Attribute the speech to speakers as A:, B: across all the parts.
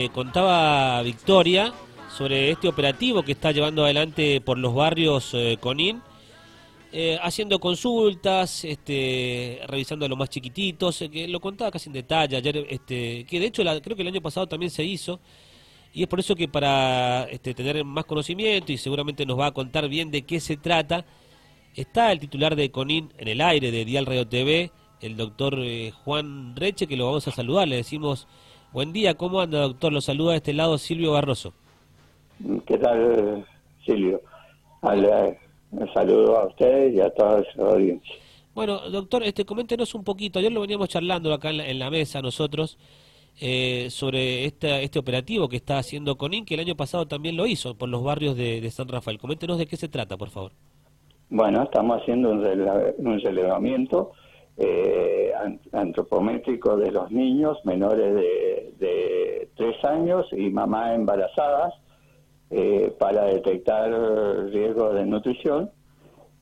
A: Eh, contaba Victoria sobre este operativo que está llevando adelante por los barrios eh, Conin, eh, haciendo consultas, este, revisando a los más chiquititos, que lo contaba casi en detalle ayer, este, que de hecho creo que el año pasado también se hizo, y es por eso que para este, tener más conocimiento y seguramente nos va a contar bien de qué se trata, está el titular de Conin en el aire de Dial Radio TV, el doctor Juan Reche, que lo vamos a saludar, le decimos... Buen día, ¿cómo anda, doctor? Lo saluda de este lado Silvio Barroso.
B: ¿Qué tal, Silvio? Un saludo a ustedes y a toda su audiencia.
A: Bueno, doctor, este, coméntenos un poquito. Ayer lo veníamos charlando acá en la, mesa nosotros eh, sobre este, este operativo que está haciendo Conin, que el año pasado también lo hizo por los barrios de, San Rafael. Coméntenos de qué se trata, por favor.
B: Bueno, estamos haciendo un, un relevamiento eh, antropométrico de los niños menores de, de tres años y mamás embarazadas eh, para detectar riesgos de nutrición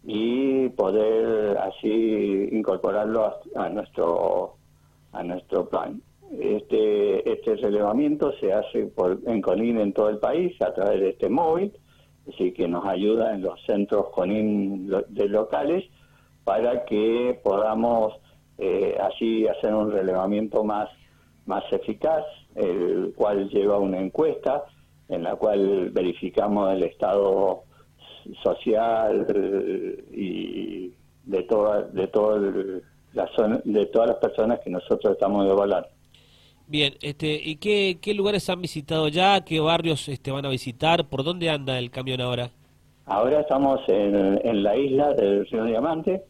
B: y poder así incorporarlo a, nuestro a nuestro plan. Este este relevamiento se hace por, en CONIN en todo el país a través de este móvil, así que nos ayuda en los centros CONIN de locales para que podamos eh, así hacer un relevamiento más, más eficaz, el cual lleva una encuesta en la cual verificamos el estado social y de toda, de la zona, de todas las personas que nosotros estamos evaluando.
A: Bien, este, ¿y qué, qué lugares han visitado ya? ¿Qué barrios este, van a visitar? ¿Por dónde anda el camión ahora?
B: Ahora estamos en, en la isla del Río Diamante,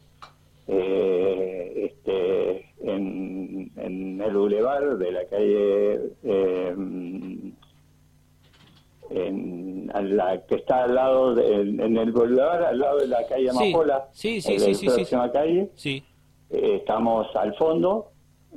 B: eh, este, en, el bulevar de la calle, eh, en la que está al lado, de, en el bulevar, al lado de la calle Amapola,
A: sí, sí, sí, sí, sí,
B: calle, sí. Eh, estamos al fondo,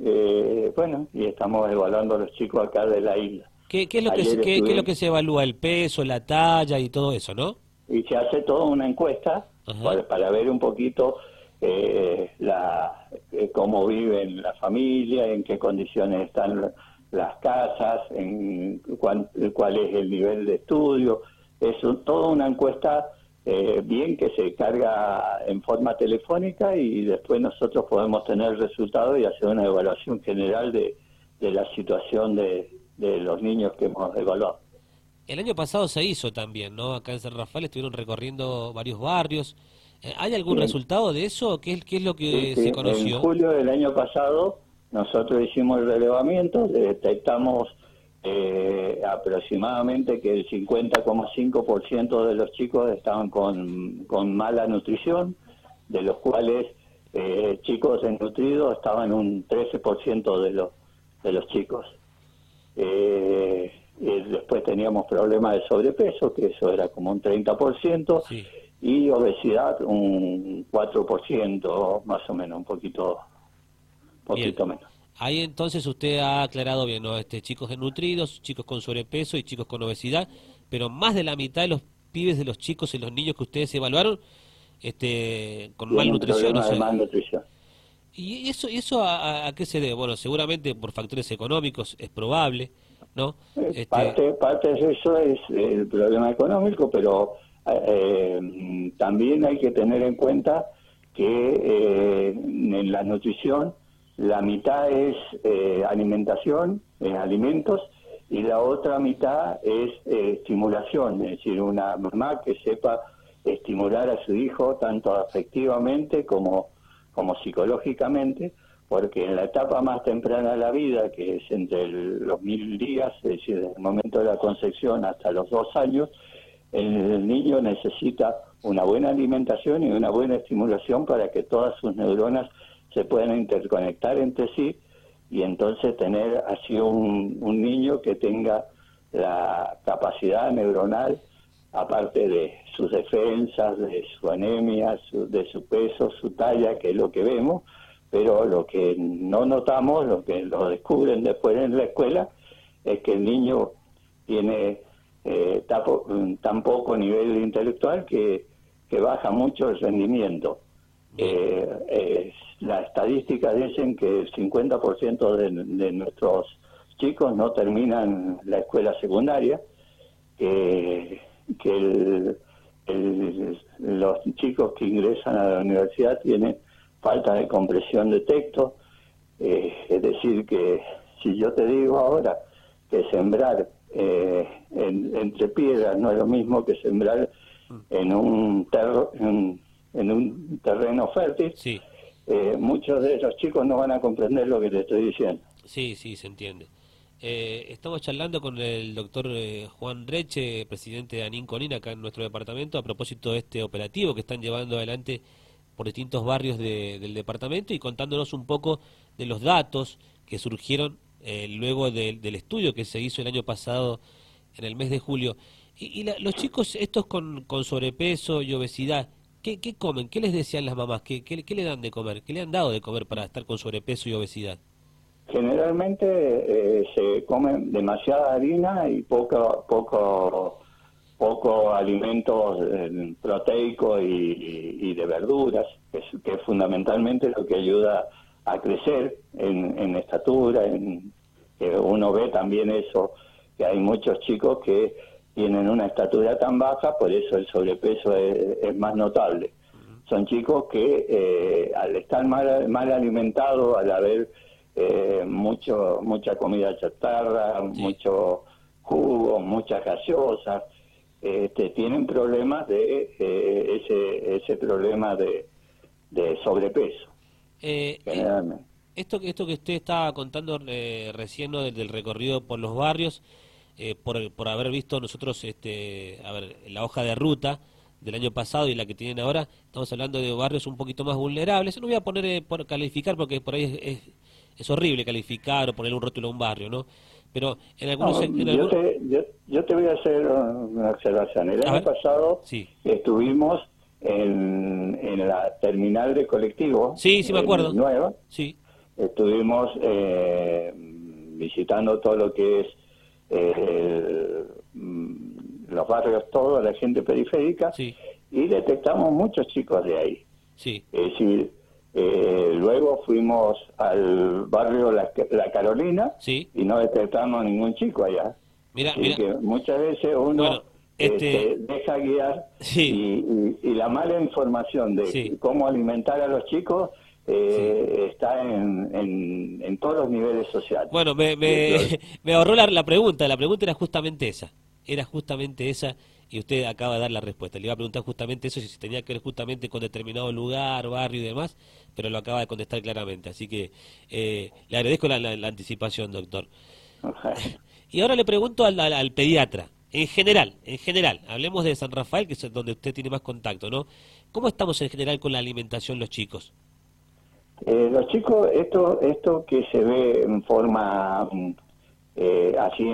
B: eh, bueno, y estamos evaluando a los chicos acá de la isla.
A: ¿Qué, qué es lo que se, qué, es lo que se evalúa? ¿El peso, la talla y todo eso, no?
B: Y se hace toda una encuesta para, para, ver un poquito eh, la, eh, cómo viven la familia, en qué condiciones están las casas, en cuál, es el nivel de estudio. Es toda una encuesta eh, bien que se carga en forma telefónica y después nosotros podemos tener resultados y hacer una evaluación general de, de la situación de, de los niños que hemos evaluado.
A: El año pasado se hizo también, ¿no? Acá en San Rafael estuvieron recorriendo varios barrios. ¿Hay algún resultado de eso? ¿Qué, qué es lo que se conoció?
B: En julio del año pasado nosotros hicimos el relevamiento, detectamos eh, aproximadamente que el 50,5% de los chicos estaban con, con, mala nutrición, de los cuales eh, chicos desnutridos estaban un 13% de los, de los chicos. Eh, después teníamos problemas de sobrepeso, que eso era como un 30%, sí y obesidad un 4%, más o menos, un poquito, poquito menos.
A: Ahí entonces usted ha aclarado bien, ¿no? Este, chicos desnutridos, chicos con sobrepeso y chicos con obesidad, pero más de la mitad de los pibes de los chicos y los niños que ustedes evaluaron este, con malnutrición.
B: malnutrición.
A: ¿Y eso, eso a, qué se debe? Bueno, seguramente por factores económicos es probable, ¿no?
B: Eh, este... Parte, parte de eso es el problema económico, pero eh, también hay que tener en cuenta que eh, en la nutrición la mitad es eh, alimentación, alimentos, y la otra mitad es estimulación, es decir, una mamá que sepa estimular a su hijo tanto afectivamente como, como psicológicamente, porque en la etapa más temprana de la vida, que es entre los mil días, es decir, desde el momento de la concepción hasta los dos años, el niño necesita una buena alimentación y una buena estimulación para que todas sus neuronas se puedan interconectar entre sí y entonces tener así un, niño que tenga la capacidad neuronal, aparte de sus defensas, de su anemia, de su peso, su talla, que es lo que vemos, pero lo que no notamos, lo que lo descubren después en la escuela, es que el niño tiene eh, tan poco nivel intelectual que, que baja mucho el rendimiento. Eh, las estadísticas dicen que el 50% de, de nuestros chicos no terminan la escuela secundaria, que, que los chicos que ingresan a la universidad tienen falta de compresión de texto, eh, es decir, que si yo te digo ahora que sembrar eh, entre piedras no es lo mismo que sembrar en un, en, un terreno fértil, eh, muchos de esos chicos no van a comprender lo que te estoy diciendo.
A: Sí, sí, se entiende. Eh, estamos charlando con el doctor eh, Juan Reche, presidente de Anin Conin, acá en nuestro departamento, a propósito de este operativo que están llevando adelante por distintos barrios del departamento y contándonos un poco de los datos que surgieron eh, luego del estudio que se hizo el año pasado en el mes de julio. Y, los chicos estos con, con, sobrepeso y obesidad, ¿qué, comen? ¿Qué les decían las mamás? ¿Qué, ¿Qué, qué, le dan de comer? ¿Qué le han dado de comer para estar con sobrepeso y obesidad?
B: Generalmente eh, se comen demasiada harina y poco, poco, poco alimentos eh, proteicos y, de verduras, que es, fundamentalmente lo que ayuda a crecer en, estatura. En, uno ve también eso, que hay muchos chicos que tienen una estatura tan baja, por eso el sobrepeso es, más notable. Son chicos que eh, al estar mal, mal alimentados, al haber eh, mucho mucha comida chatarra, mucho jugo, muchas gaseosas, este, tienen problemas de eh, ese ese problema de, de sobrepeso.
A: Eh, generalmente. Esto, esto que usted estaba contando recién ¿no? del, recorrido por los barrios, por, por haber visto nosotros este, a ver, la hoja de ruta del año pasado y la que tienen ahora, estamos hablando de barrios un poquito más vulnerables. No voy a poner por calificar porque por ahí es es horrible calificar o poner un rótulo a un barrio, ¿no? Pero en algunos...
B: yo, te, yo, te voy a hacer una observación. El año pasado estuvimos en, en la terminal de colectivo.
A: Sí, sí me acuerdo.
B: Nueva.
A: Sí.
B: Estuvimos eh, visitando todo lo que es eh, los barrios todos, la gente periférica, sí. y detectamos muchos chicos de ahí.
A: Sí.
B: Es decir, eh, luego fuimos al barrio La, Carolina y no detectamos ningún chico allá.
A: Mira,
B: Que muchas veces uno este... este deja guiar y, la mala información de cómo alimentar a los chicos eh, está en, en, todos los niveles sociales.
A: Bueno, me, me, ahorró la, la pregunta, la pregunta era justamente esa, era justamente esa y usted acaba de dar la respuesta. Le iba a preguntar justamente eso, si tenía que ver justamente con determinado lugar, barrio y demás, pero lo acaba de contestar claramente. Así que eh, le agradezco la, anticipación, doctor. Y ahora le pregunto al, al, pediatra, en general, en general, hablemos de San Rafael, que es donde usted tiene más contacto, ¿no? ¿Cómo estamos en general con la alimentación los chicos?
B: Eh, los chicos, esto, esto que se ve en forma, eh, así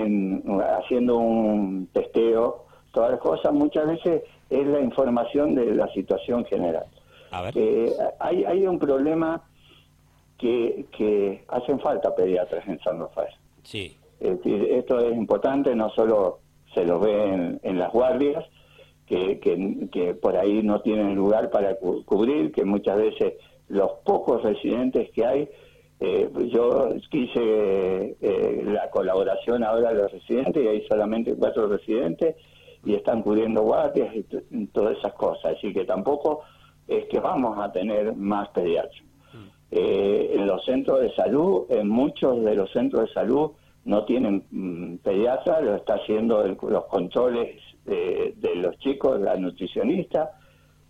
B: haciendo un testeo, todas las cosas, muchas veces es la información de la situación general. Eh, hay, hay un problema que, que hacen falta pediatras en San Rafael.
A: Sí.
B: Es decir, esto es importante, no solo se lo ve en, las guardias, que, que, por ahí no tienen lugar para cubrir, que muchas veces los pocos residentes que hay, eh, yo quise eh, la colaboración ahora de los residentes y hay solamente cuatro residentes y están cubriendo guardias y todas esas cosas. Así que tampoco es que vamos a tener más pediatras. Mm. Eh, en los centros de salud, en muchos de los centros de salud no tienen mm, pediatra, lo está haciendo los controles de, los chicos, la nutricionista.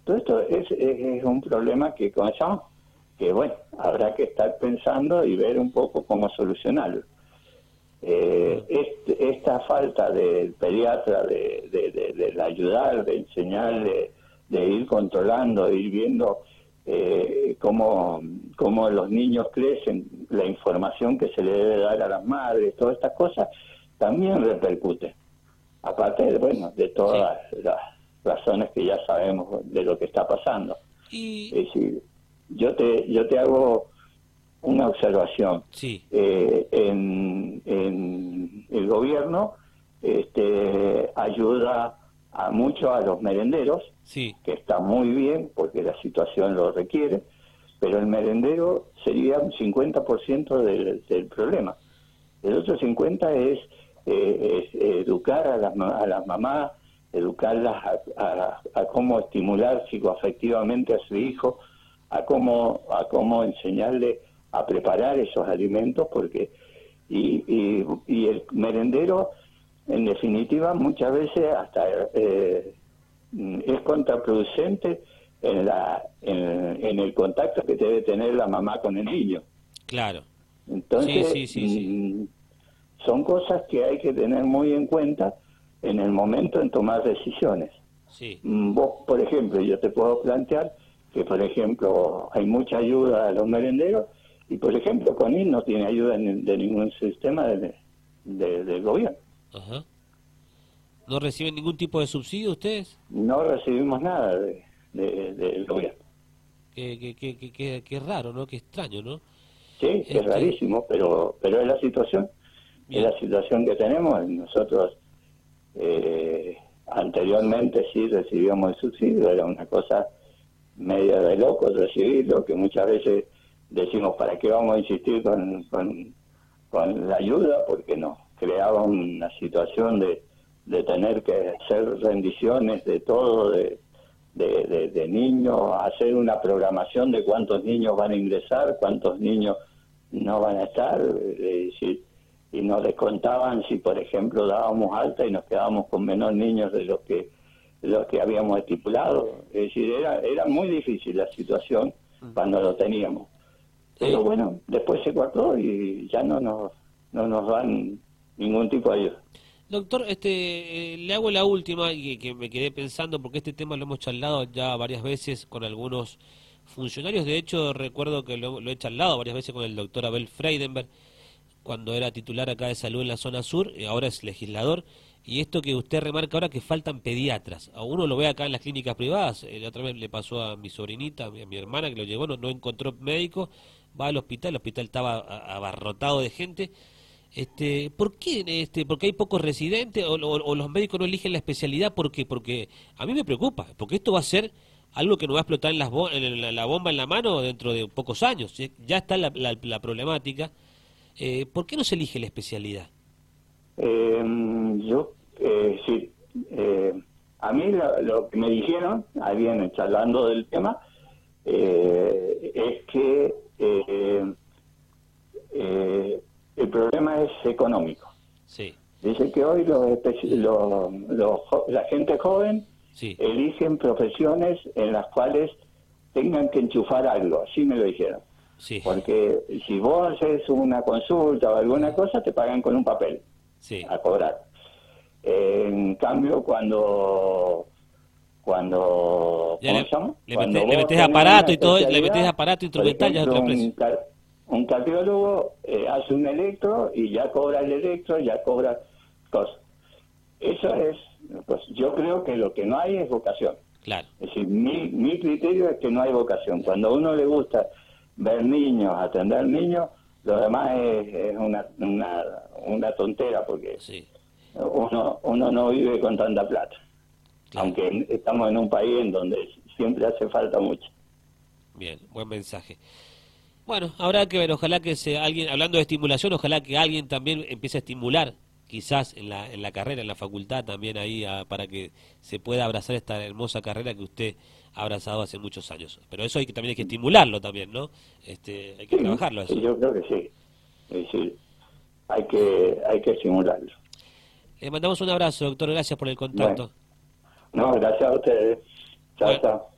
B: Todo esto es, es, un problema que comenzamos, que bueno, habrá que estar pensando y ver un poco cómo solucionarlo. Eh, esta falta del pediatra de, de, ayudar, de enseñar, de, ir controlando, de ir viendo eh, cómo, cómo los niños crecen, la información que se le debe dar a las madres, todas estas cosas, también repercute. Aparte, de, bueno, de todas las razones que ya sabemos de lo que está pasando. Es decir, yo te, yo te hago una observación.
A: Sí.
B: Eh, en, en, el gobierno este, ayuda a mucho a los merenderos,
A: sí.
B: que está muy bien porque la situación lo requiere, pero el merendero sería un 50% del, del problema. El otro 50 es, eh, educar a las, a las mamás, educarlas a, a, cómo estimular psicoafectivamente a su hijo, a cómo, a cómo enseñarle a preparar esos alimentos, porque y, y, y el merendero, en definitiva, muchas veces hasta eh, es contraproducente en, la, en, el contacto que debe tener la mamá con el niño.
A: Claro.
B: Entonces, mm, son cosas que hay que tener muy en cuenta en el momento en tomar decisiones.
A: Sí.
B: Mm, vos, por ejemplo, yo te puedo plantear que, por ejemplo, hay mucha ayuda a los merenderos y, por ejemplo, CONIL no tiene ayuda de ningún sistema de, del gobierno.
A: Ajá. ¿No reciben ningún tipo de subsidio ustedes?
B: No recibimos nada de, del gobierno.
A: Qué, qué, qué, raro, ¿no? Qué extraño, ¿no?
B: Sí, es este rarísimo, pero, pero es la situación. Es la situación que tenemos. Nosotros eh, anteriormente sí recibíamos el subsidio, era una cosa media de loco recibirlo, que muchas veces decimos, ¿para qué vamos a insistir con, con, con la ayuda? Porque nos creaba una situación de, de tener que hacer rendiciones de todo, de, de, de, niños, hacer una programación de cuántos niños van a ingresar, cuántos niños no van a estar, y nos descontaban si, por ejemplo, dábamos alta y nos quedábamos con menos niños de los que los que habíamos estipulado. Es decir, era, era muy difícil la situación cuando lo teníamos. Pero bueno, después se cortó y ya no nos, no nos dan ningún tipo de ayuda.
A: Doctor, este, eh, le hago la última y que, me quedé pensando porque este tema lo hemos charlado ya varias veces con algunos funcionarios. De hecho, recuerdo que lo, he charlado varias veces con el doctor Abel Freidenberg cuando era titular acá de salud en la zona sur, y ahora es legislador. Y esto que usted remarca ahora que faltan pediatras. A uno lo ve acá en las clínicas privadas. La otra vez le pasó a mi sobrinita, a mi hermana que lo llevó, no, no encontró médico. Va al hospital, el hospital estaba abarrotado de gente este, ¿Por qué? Este, ¿Porque hay pocos residentes o, los médicos no eligen la especialidad? ¿Por qué? Porque a mí me preocupa, porque esto va a ser algo que nos va a explotar en, las en la, bomba en la mano dentro de pocos años. Ya está la, la, problemática. Eh, ¿Por qué no se elige la especialidad?
B: Eh, yo, eh, sí. Eh, a mí lo, que me dijeron, alguien charlando del tema, es que el problema es económico.
A: Sí.
B: Dice que hoy los, la gente joven eligen profesiones en las cuales tengan que enchufar algo, así me lo dijeron.
A: Sí.
B: Porque si vos haces una consulta o alguna cosa, te pagan con un papel
A: sí.
B: a cobrar. En cambio, cuando cuando
A: le, metes, aparato y todo, le metes aparato instrumental ya es otro precio
B: un cardiólogo eh, hace un electro y ya cobra el electro, ya cobra cosas. Eso es, pues yo creo que lo que no hay es vocación.
A: Claro.
B: Es decir, mi, mi criterio es que no hay vocación. Cuando a uno le gusta ver niños, atender niños, lo demás es, una, una, una, tontera porque uno, uno no vive con tanta plata. Aunque estamos en un país en donde siempre hace falta mucho.
A: Bien, buen mensaje. Bueno, habrá que ver, ojalá que se, alguien, hablando de estimulación, ojalá que alguien también empiece a estimular, quizás en la, en la carrera, en la facultad también ahí, para que se pueda abrazar esta hermosa carrera que usted ha abrazado hace muchos años. Pero eso hay que también hay que estimularlo también, ¿no? Este, hay que trabajarlo eso.
B: Yo creo que sí. Hay que, hay que estimularlo.
A: Le mandamos un abrazo, doctor. Gracias por el contacto.
B: No, gracias a ustedes. Chao, chao.